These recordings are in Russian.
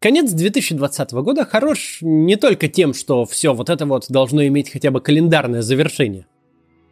Конец 2020 года хорош не только тем, что все вот это вот должно иметь хотя бы календарное завершение.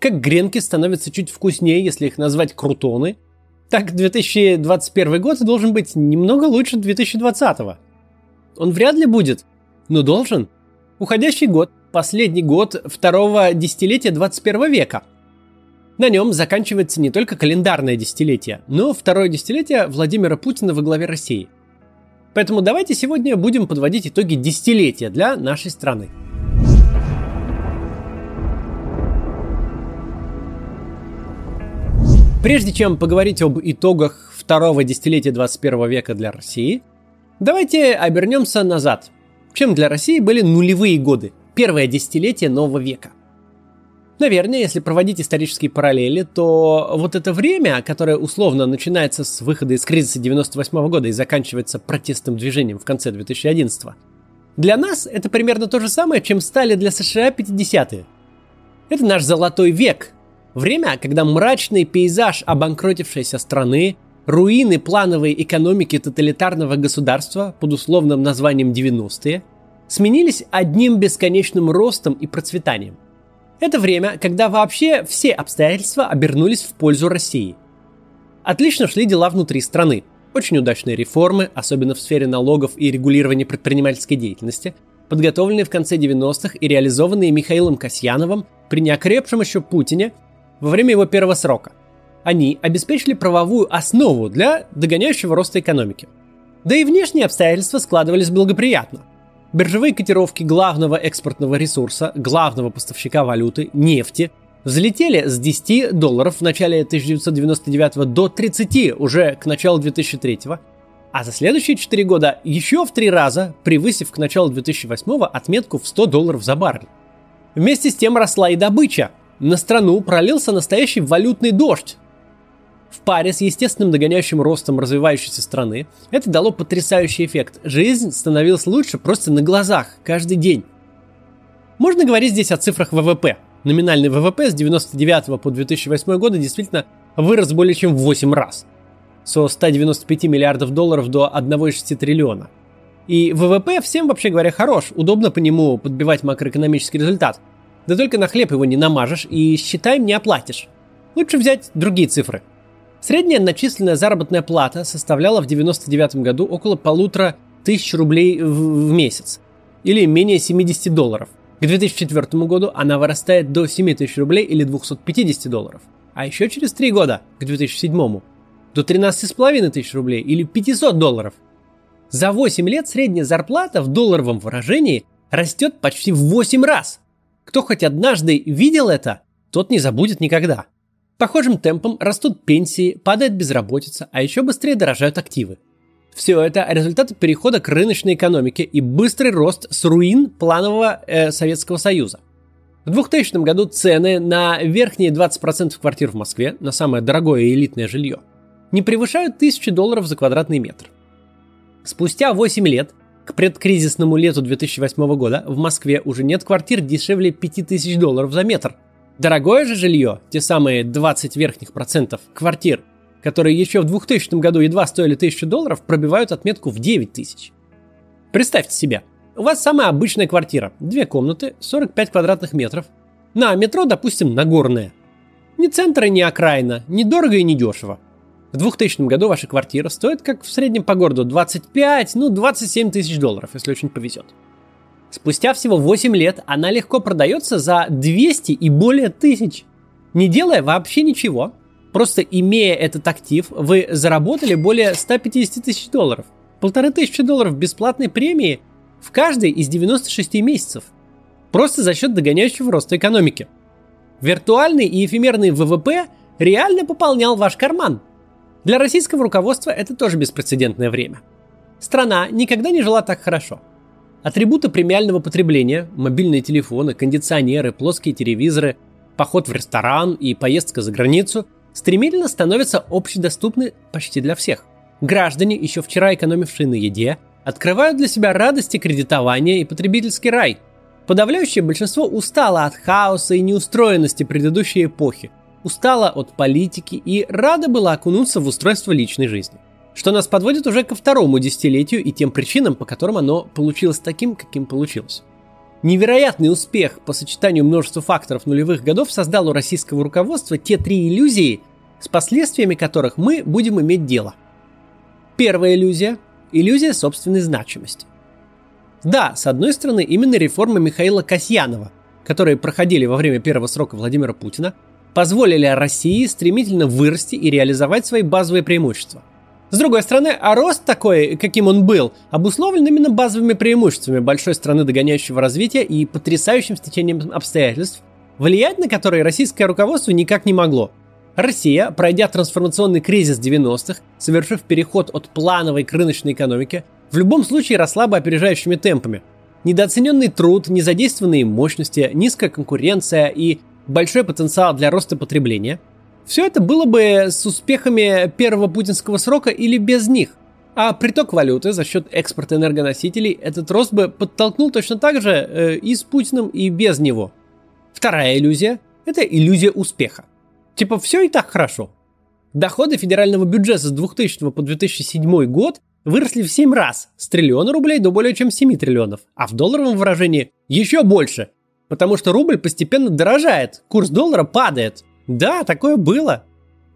Как гренки становятся чуть вкуснее, если их назвать крутоны, так 2021 год должен быть немного лучше 2020. Он вряд ли будет, но должен. Уходящий год – последний год второго десятилетия 21 века. На нем заканчивается не только календарное десятилетие, но второе десятилетие Владимира Путина во главе России – Поэтому давайте сегодня будем подводить итоги десятилетия для нашей страны. Прежде чем поговорить об итогах второго десятилетия 21 века для России, давайте обернемся назад. Чем для России были нулевые годы, первое десятилетие нового века? Наверное, если проводить исторические параллели, то вот это время, которое условно начинается с выхода из кризиса 98 года и заканчивается протестным движением в конце 2011 для нас это примерно то же самое, чем стали для США 50-е. Это наш золотой век. Время, когда мрачный пейзаж обанкротившейся страны, руины плановой экономики тоталитарного государства под условным названием 90-е сменились одним бесконечным ростом и процветанием – это время, когда вообще все обстоятельства обернулись в пользу России. Отлично шли дела внутри страны. Очень удачные реформы, особенно в сфере налогов и регулирования предпринимательской деятельности, подготовленные в конце 90-х и реализованные Михаилом Касьяновым при неокрепшем еще Путине во время его первого срока. Они обеспечили правовую основу для догоняющего роста экономики. Да и внешние обстоятельства складывались благоприятно – Биржевые котировки главного экспортного ресурса, главного поставщика валюты, нефти, взлетели с 10 долларов в начале 1999 до 30 уже к началу 2003, а за следующие 4 года еще в 3 раза, превысив к началу 2008 отметку в 100 долларов за баррель. Вместе с тем росла и добыча. На страну пролился настоящий валютный дождь. В паре с естественным догоняющим ростом развивающейся страны это дало потрясающий эффект. Жизнь становилась лучше просто на глазах, каждый день. Можно говорить здесь о цифрах ВВП. Номинальный ВВП с 99 по 2008 год действительно вырос более чем в 8 раз. Со 195 миллиардов долларов до 1,6 триллиона. И ВВП всем, вообще говоря, хорош. Удобно по нему подбивать макроэкономический результат. Да только на хлеб его не намажешь и считаем не оплатишь. Лучше взять другие цифры – Средняя начисленная заработная плата составляла в 1999 году около полутора тысяч рублей в, в месяц, или менее 70 долларов. К 2004 году она вырастает до 7 тысяч рублей или 250 долларов. А еще через 3 года, к 2007 до 13,5 тысяч рублей или 500 долларов. За 8 лет средняя зарплата в долларовом выражении растет почти в 8 раз. Кто хоть однажды видел это, тот не забудет никогда. Похожим темпом растут пенсии, падает безработица, а еще быстрее дорожают активы. Все это результаты перехода к рыночной экономике и быстрый рост с руин планового э, Советского Союза. В 2000 году цены на верхние 20% квартир в Москве, на самое дорогое и элитное жилье, не превышают 1000 долларов за квадратный метр. Спустя 8 лет, к предкризисному лету 2008 года, в Москве уже нет квартир дешевле 5000 долларов за метр – Дорогое же жилье, те самые 20 верхних процентов квартир, которые еще в 2000 году едва стоили 1000 долларов, пробивают отметку в 9 тысяч. Представьте себе, у вас самая обычная квартира, две комнаты, 45 квадратных метров, на метро, допустим, Нагорная. Ни центра, ни окраина, ни дорого и ни дешево. В 2000 году ваша квартира стоит, как в среднем по городу, 25, ну 27 тысяч долларов, если очень повезет. Спустя всего 8 лет она легко продается за 200 и более тысяч. Не делая вообще ничего, просто имея этот актив, вы заработали более 150 тысяч долларов. Полторы тысячи долларов бесплатной премии в каждый из 96 месяцев. Просто за счет догоняющего роста экономики. Виртуальный и эфемерный ВВП реально пополнял ваш карман. Для российского руководства это тоже беспрецедентное время. Страна никогда не жила так хорошо – Атрибуты премиального потребления – мобильные телефоны, кондиционеры, плоские телевизоры, поход в ресторан и поездка за границу – стремительно становятся общедоступны почти для всех. Граждане, еще вчера экономившие на еде, открывают для себя радости кредитования и потребительский рай. Подавляющее большинство устало от хаоса и неустроенности предыдущей эпохи, устало от политики и рада было окунуться в устройство личной жизни. Что нас подводит уже ко второму десятилетию и тем причинам, по которым оно получилось таким, каким получилось. Невероятный успех по сочетанию множества факторов нулевых годов создал у российского руководства те три иллюзии, с последствиями которых мы будем иметь дело. Первая иллюзия – иллюзия собственной значимости. Да, с одной стороны, именно реформы Михаила Касьянова, которые проходили во время первого срока Владимира Путина, позволили России стремительно вырасти и реализовать свои базовые преимущества – с другой стороны, а рост такой, каким он был, обусловлен именно базовыми преимуществами большой страны догоняющего развития и потрясающим стечением обстоятельств, влиять на которые российское руководство никак не могло. Россия, пройдя трансформационный кризис 90-х, совершив переход от плановой к рыночной экономике, в любом случае росла бы опережающими темпами. Недооцененный труд, незадействованные мощности, низкая конкуренция и большой потенциал для роста потребления – все это было бы с успехами первого путинского срока или без них. А приток валюты за счет экспорта энергоносителей этот рост бы подтолкнул точно так же э, и с Путиным, и без него. Вторая иллюзия – это иллюзия успеха. Типа все и так хорошо. Доходы федерального бюджета с 2000 по 2007 год выросли в 7 раз, с триллиона рублей до более чем 7 триллионов, а в долларовом выражении еще больше, потому что рубль постепенно дорожает, курс доллара падает, да, такое было.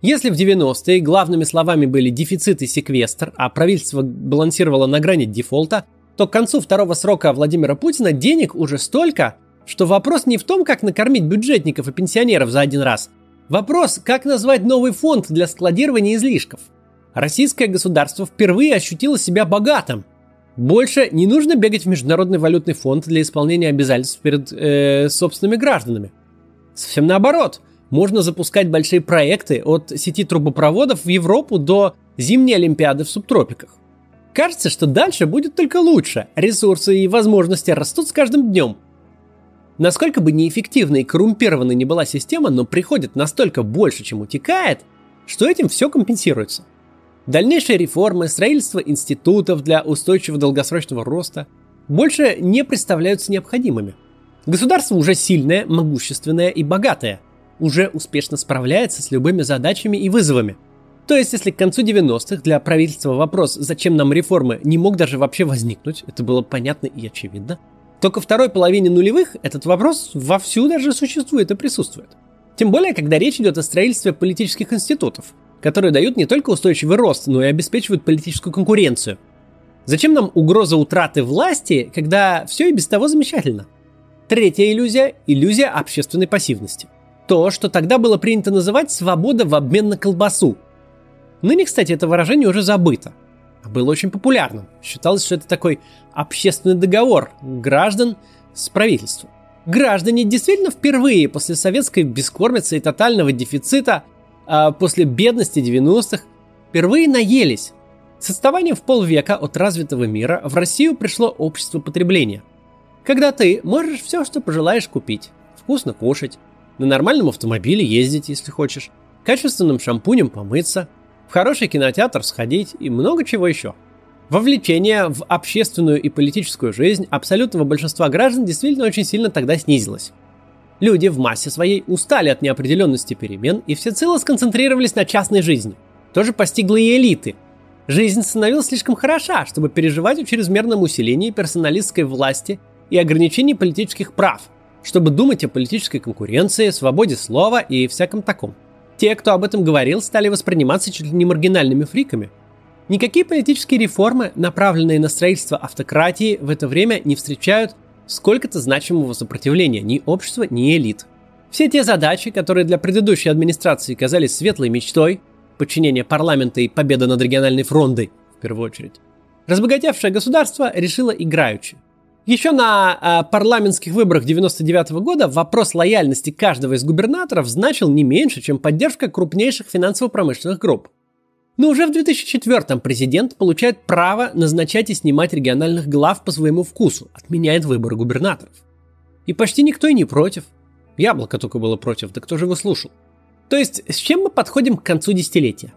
Если в 90-е главными словами были дефицит и секвестр, а правительство балансировало на грани дефолта, то к концу второго срока Владимира Путина денег уже столько, что вопрос не в том, как накормить бюджетников и пенсионеров за один раз. Вопрос, как назвать новый фонд для складирования излишков. Российское государство впервые ощутило себя богатым. Больше не нужно бегать в Международный валютный фонд для исполнения обязательств перед э, собственными гражданами. Совсем наоборот – можно запускать большие проекты от сети трубопроводов в Европу до зимней Олимпиады в субтропиках. Кажется, что дальше будет только лучше. Ресурсы и возможности растут с каждым днем. Насколько бы неэффективной и коррумпированной не была система, но приходит настолько больше, чем утекает, что этим все компенсируется. Дальнейшие реформы, строительство институтов для устойчивого долгосрочного роста больше не представляются необходимыми. Государство уже сильное, могущественное и богатое – уже успешно справляется с любыми задачами и вызовами. То есть, если к концу 90-х для правительства вопрос «зачем нам реформы?» не мог даже вообще возникнуть, это было понятно и очевидно, то ко второй половине нулевых этот вопрос вовсю даже существует и присутствует. Тем более, когда речь идет о строительстве политических институтов, которые дают не только устойчивый рост, но и обеспечивают политическую конкуренцию. Зачем нам угроза утраты власти, когда все и без того замечательно? Третья иллюзия – иллюзия общественной пассивности – то, что тогда было принято называть «свобода в обмен на колбасу». Ныне, кстати, это выражение уже забыто. Было очень популярным. Считалось, что это такой общественный договор граждан с правительством. Граждане действительно впервые после советской бескормицы и тотального дефицита, а после бедности 90-х, впервые наелись. С отставанием в полвека от развитого мира в Россию пришло общество потребления. Когда ты можешь все, что пожелаешь купить. Вкусно кушать, на нормальном автомобиле ездить, если хочешь, качественным шампунем помыться, в хороший кинотеатр сходить и много чего еще. Вовлечение в общественную и политическую жизнь абсолютного большинства граждан действительно очень сильно тогда снизилось. Люди в массе своей устали от неопределенности перемен и всецело сконцентрировались на частной жизни. Тоже постигло и элиты. Жизнь становилась слишком хороша, чтобы переживать о чрезмерном усилении персоналистской власти и ограничении политических прав – чтобы думать о политической конкуренции, свободе слова и всяком таком. Те, кто об этом говорил, стали восприниматься чуть ли не маргинальными фриками. Никакие политические реформы, направленные на строительство автократии, в это время не встречают сколько-то значимого сопротивления ни общества, ни элит. Все те задачи, которые для предыдущей администрации казались светлой мечтой, подчинение парламента и победа над региональной фронтой, в первую очередь, разбогатевшее государство решило играючи – еще на э, парламентских выборах 99 года вопрос лояльности каждого из губернаторов значил не меньше, чем поддержка крупнейших финансово-промышленных групп. Но уже в 2004 президент получает право назначать и снимать региональных глав по своему вкусу, отменяет выборы губернаторов. И почти никто и не против. Яблоко только было против, да кто же его слушал? То есть, с чем мы подходим к концу десятилетия?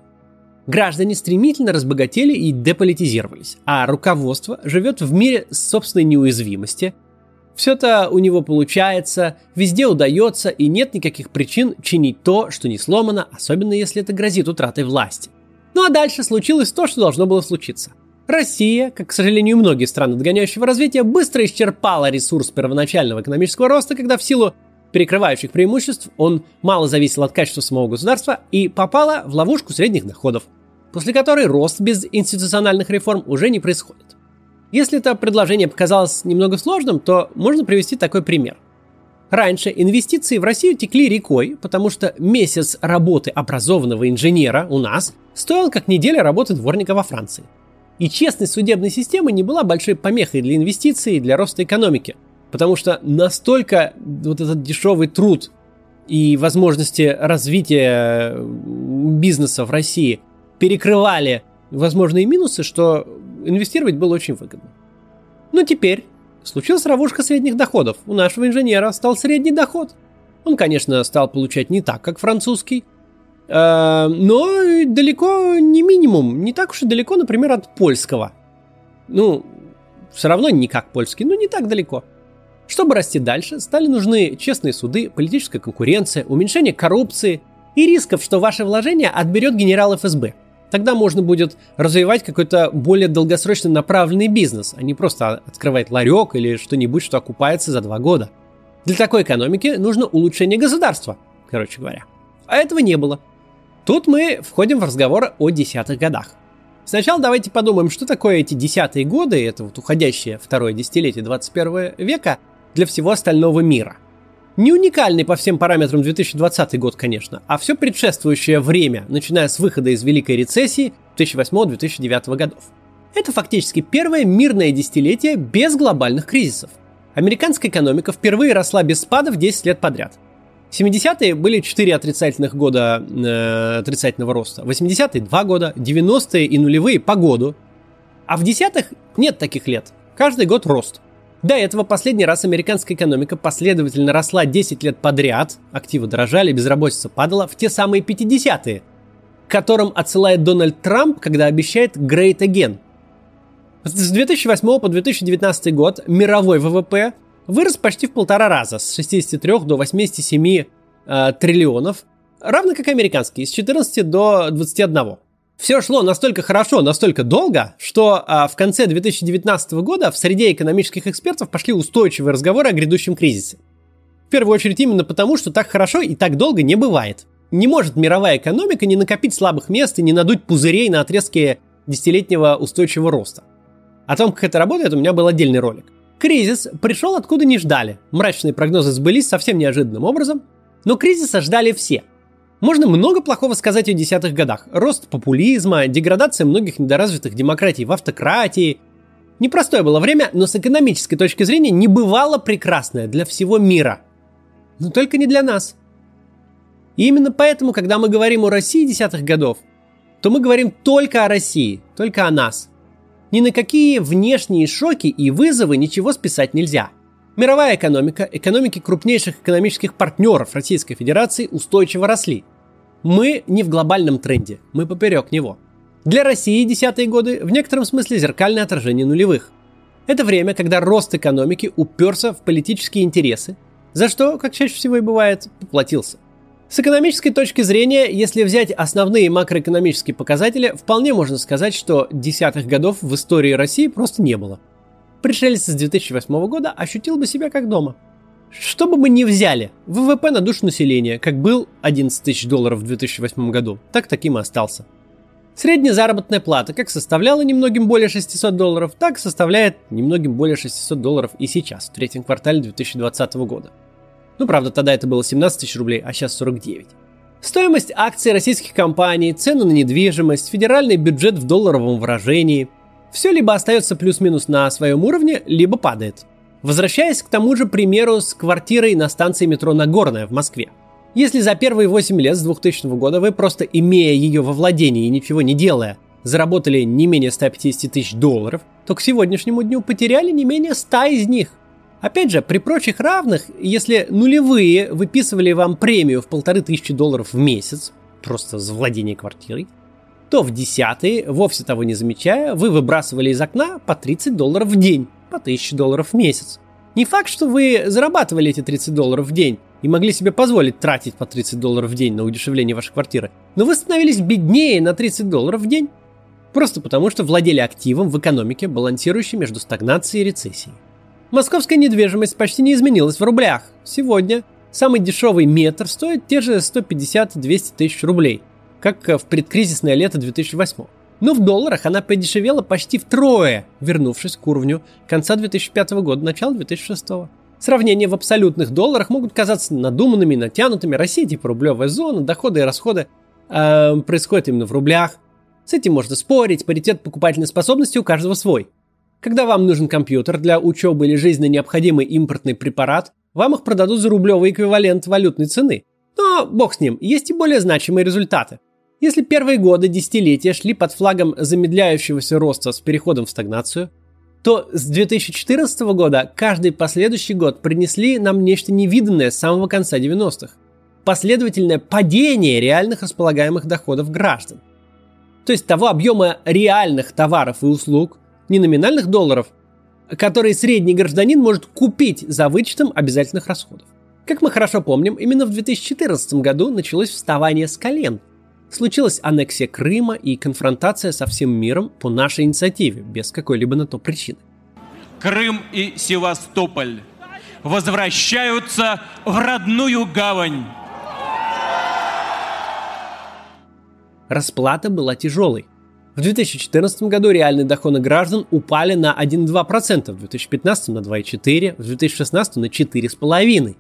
Граждане стремительно разбогатели и деполитизировались, а руководство живет в мире собственной неуязвимости. Все это у него получается, везде удается, и нет никаких причин чинить то, что не сломано, особенно если это грозит утратой власти. Ну а дальше случилось то, что должно было случиться. Россия, как, к сожалению, многие страны догоняющего развития, быстро исчерпала ресурс первоначального экономического роста, когда в силу перекрывающих преимуществ он мало зависел от качества самого государства и попала в ловушку средних доходов, после которой рост без институциональных реформ уже не происходит. Если это предложение показалось немного сложным, то можно привести такой пример. Раньше инвестиции в Россию текли рекой, потому что месяц работы образованного инженера у нас стоил как неделя работы дворника во Франции. И честность судебной системы не была большой помехой для инвестиций и для роста экономики, потому что настолько вот этот дешевый труд и возможности развития бизнеса в России перекрывали возможные минусы, что инвестировать было очень выгодно. Но теперь случилась ловушка средних доходов. У нашего инженера стал средний доход. Он, конечно, стал получать не так, как французский, э, но далеко не минимум, не так уж и далеко, например, от польского. Ну, все равно не как польский, но не так далеко. Чтобы расти дальше, стали нужны честные суды, политическая конкуренция, уменьшение коррупции и рисков, что ваше вложение отберет генерал ФСБ – Тогда можно будет развивать какой-то более долгосрочно направленный бизнес, а не просто открывать ларек или что-нибудь, что окупается за два года. Для такой экономики нужно улучшение государства, короче говоря. А этого не было. Тут мы входим в разговор о десятых годах. Сначала давайте подумаем, что такое эти десятые годы, это вот уходящее второе десятилетие 21 века для всего остального мира – не уникальный по всем параметрам 2020 год, конечно, а все предшествующее время, начиная с выхода из Великой рецессии 2008-2009 годов. Это фактически первое мирное десятилетие без глобальных кризисов. Американская экономика впервые росла без спадов 10 лет подряд. 70-е были 4 отрицательных года э, отрицательного роста, 80-е 2 года, 90-е и нулевые по году. А в десятых нет таких лет. Каждый год рост. До этого последний раз американская экономика последовательно росла 10 лет подряд, активы дорожали, безработица падала в те самые 50-е, к которым отсылает Дональд Трамп, когда обещает Great Again. С 2008 по 2019 год мировой ВВП вырос почти в полтора раза, с 63 до 87 э, триллионов, равно как американский, с 14 до 21. Все шло настолько хорошо, настолько долго, что а, в конце 2019 года в среде экономических экспертов пошли устойчивые разговоры о грядущем кризисе. В первую очередь именно потому, что так хорошо и так долго не бывает. Не может мировая экономика не накопить слабых мест и не надуть пузырей на отрезке десятилетнего устойчивого роста. О том, как это работает, у меня был отдельный ролик. Кризис пришел откуда не ждали. Мрачные прогнозы сбылись совсем неожиданным образом, но кризиса ждали все – можно много плохого сказать о десятых годах. Рост популизма, деградация многих недоразвитых демократий в автократии. Непростое было время, но с экономической точки зрения не бывало прекрасное для всего мира. Но только не для нас. И именно поэтому, когда мы говорим о России десятых годов, то мы говорим только о России, только о нас. Ни на какие внешние шоки и вызовы ничего списать нельзя – Мировая экономика, экономики крупнейших экономических партнеров Российской Федерации устойчиво росли. Мы не в глобальном тренде, мы поперек него. Для России десятые годы в некотором смысле зеркальное отражение нулевых. Это время, когда рост экономики уперся в политические интересы, за что, как чаще всего и бывает, поплатился. С экономической точки зрения, если взять основные макроэкономические показатели, вполне можно сказать, что десятых годов в истории России просто не было – пришелец с 2008 года ощутил бы себя как дома. Что бы мы ни взяли, ВВП на душу населения, как был 11 тысяч долларов в 2008 году, так таким и остался. Средняя заработная плата как составляла немногим более 600 долларов, так составляет немногим более 600 долларов и сейчас, в третьем квартале 2020 года. Ну, правда, тогда это было 17 тысяч рублей, а сейчас 49. Стоимость акций российских компаний, цены на недвижимость, федеральный бюджет в долларовом выражении – все либо остается плюс-минус на своем уровне, либо падает. Возвращаясь к тому же примеру с квартирой на станции метро Нагорная в Москве. Если за первые 8 лет с 2000 года вы просто имея ее во владении и ничего не делая, заработали не менее 150 тысяч долларов, то к сегодняшнему дню потеряли не менее 100 из них. Опять же, при прочих равных, если нулевые выписывали вам премию в полторы тысячи долларов в месяц, просто за владение квартирой, то в десятые, вовсе того не замечая, вы выбрасывали из окна по 30 долларов в день, по 1000 долларов в месяц. Не факт, что вы зарабатывали эти 30 долларов в день, и могли себе позволить тратить по 30 долларов в день на удешевление вашей квартиры, но вы становились беднее на 30 долларов в день. Просто потому, что владели активом в экономике, балансирующей между стагнацией и рецессией. Московская недвижимость почти не изменилась в рублях. Сегодня самый дешевый метр стоит те же 150-200 тысяч рублей, как в предкризисное лето 2008. Но в долларах она подешевела почти втрое, вернувшись к уровню конца 2005 года, начала 2006. Сравнения в абсолютных долларах могут казаться надуманными, натянутыми. Россия типа рублевая зона, доходы и расходы э, происходят именно в рублях. С этим можно спорить, паритет покупательной способности у каждого свой. Когда вам нужен компьютер для учебы или жизненно необходимый импортный препарат, вам их продадут за рублевый эквивалент валютной цены. Но бог с ним, есть и более значимые результаты. Если первые годы десятилетия шли под флагом замедляющегося роста с переходом в стагнацию – то с 2014 года каждый последующий год принесли нам нечто невиданное с самого конца 90-х. Последовательное падение реальных располагаемых доходов граждан. То есть того объема реальных товаров и услуг, не номинальных долларов, которые средний гражданин может купить за вычетом обязательных расходов. Как мы хорошо помним, именно в 2014 году началось вставание с колен – случилась аннексия Крыма и конфронтация со всем миром по нашей инициативе, без какой-либо на то причины. Крым и Севастополь возвращаются в родную гавань. Расплата была тяжелой. В 2014 году реальные доходы граждан упали на 1,2%, в 2015 на 2,4%, в 2016 на 4,5%,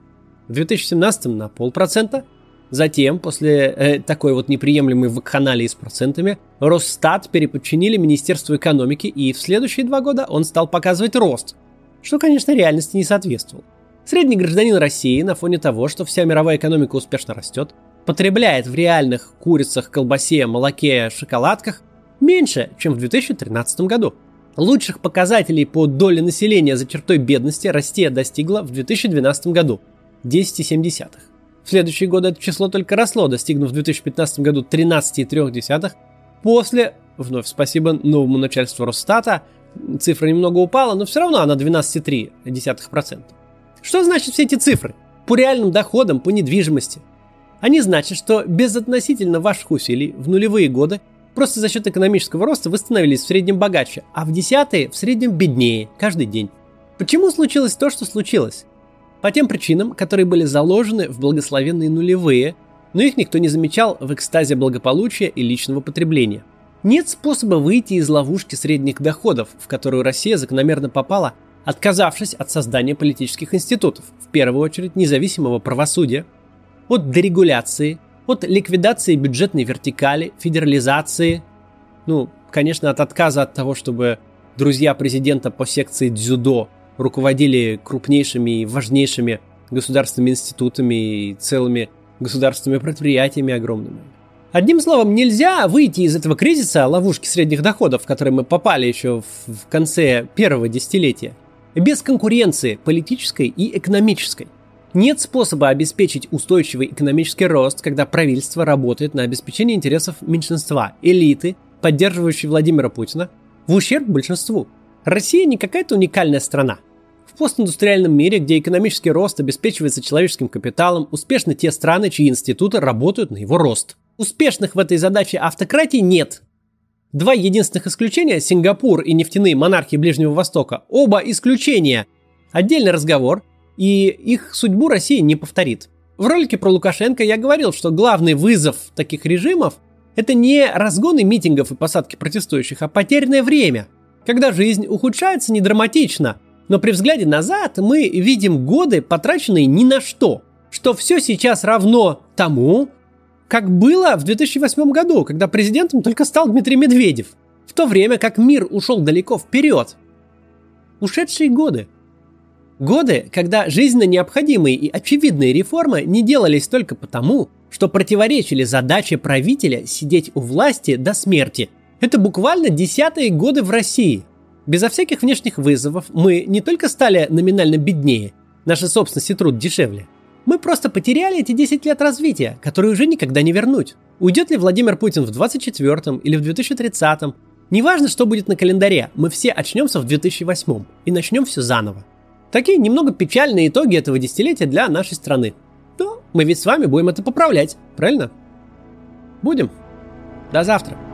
в 2017 на полпроцента, Затем, после э, такой вот неприемлемой вакханалии с процентами, Росстат переподчинили Министерству экономики, и в следующие два года он стал показывать рост, что, конечно, реальности не соответствовал. Средний гражданин России на фоне того, что вся мировая экономика успешно растет, потребляет в реальных курицах, колбасе, молоке, шоколадках меньше, чем в 2013 году. Лучших показателей по доле населения за чертой бедности Россия достигла в 2012 году – 10,7. В следующие годы это число только росло, достигнув в 2015 году 13,3. После, вновь спасибо новому начальству Росстата, цифра немного упала, но все равно она 12,3%. Что значит все эти цифры? По реальным доходам, по недвижимости. Они значат, что без относительно ваших усилий в нулевые годы просто за счет экономического роста вы становились в среднем богаче, а в десятые в среднем беднее каждый день. Почему случилось то, что случилось? По тем причинам, которые были заложены в благословенные нулевые, но их никто не замечал в экстазе благополучия и личного потребления. Нет способа выйти из ловушки средних доходов, в которую Россия закономерно попала, отказавшись от создания политических институтов, в первую очередь независимого правосудия, от дерегуляции, от ликвидации бюджетной вертикали, федерализации, ну, конечно, от отказа от того, чтобы друзья президента по секции дзюдо руководили крупнейшими и важнейшими государственными институтами и целыми государственными предприятиями огромными. Одним словом, нельзя выйти из этого кризиса ловушки средних доходов, в который мы попали еще в конце первого десятилетия, без конкуренции политической и экономической. Нет способа обеспечить устойчивый экономический рост, когда правительство работает на обеспечение интересов меньшинства, элиты, поддерживающей Владимира Путина, в ущерб большинству. Россия не какая-то уникальная страна. В постиндустриальном мире, где экономический рост обеспечивается человеческим капиталом, успешны те страны, чьи институты работают на его рост. Успешных в этой задаче автократий нет. Два единственных исключения – Сингапур и нефтяные монархии Ближнего Востока – оба исключения. Отдельный разговор, и их судьбу Россия не повторит. В ролике про Лукашенко я говорил, что главный вызов таких режимов – это не разгоны митингов и посадки протестующих, а потерянное время – когда жизнь ухудшается не драматично, но при взгляде назад мы видим годы, потраченные ни на что, что все сейчас равно тому, как было в 2008 году, когда президентом только стал Дмитрий Медведев, в то время как мир ушел далеко вперед. Ушедшие годы. Годы, когда жизненно необходимые и очевидные реформы не делались только потому, что противоречили задаче правителя сидеть у власти до смерти – это буквально десятые годы в России. Безо всяких внешних вызовов мы не только стали номинально беднее, наша собственность и труд дешевле. Мы просто потеряли эти 10 лет развития, которые уже никогда не вернуть. Уйдет ли Владимир Путин в 24 или в 2030 м Неважно, что будет на календаре, мы все очнемся в 2008 и начнем все заново. Такие немного печальные итоги этого десятилетия для нашей страны. мы ведь с вами будем это поправлять, правильно? Будем. До завтра.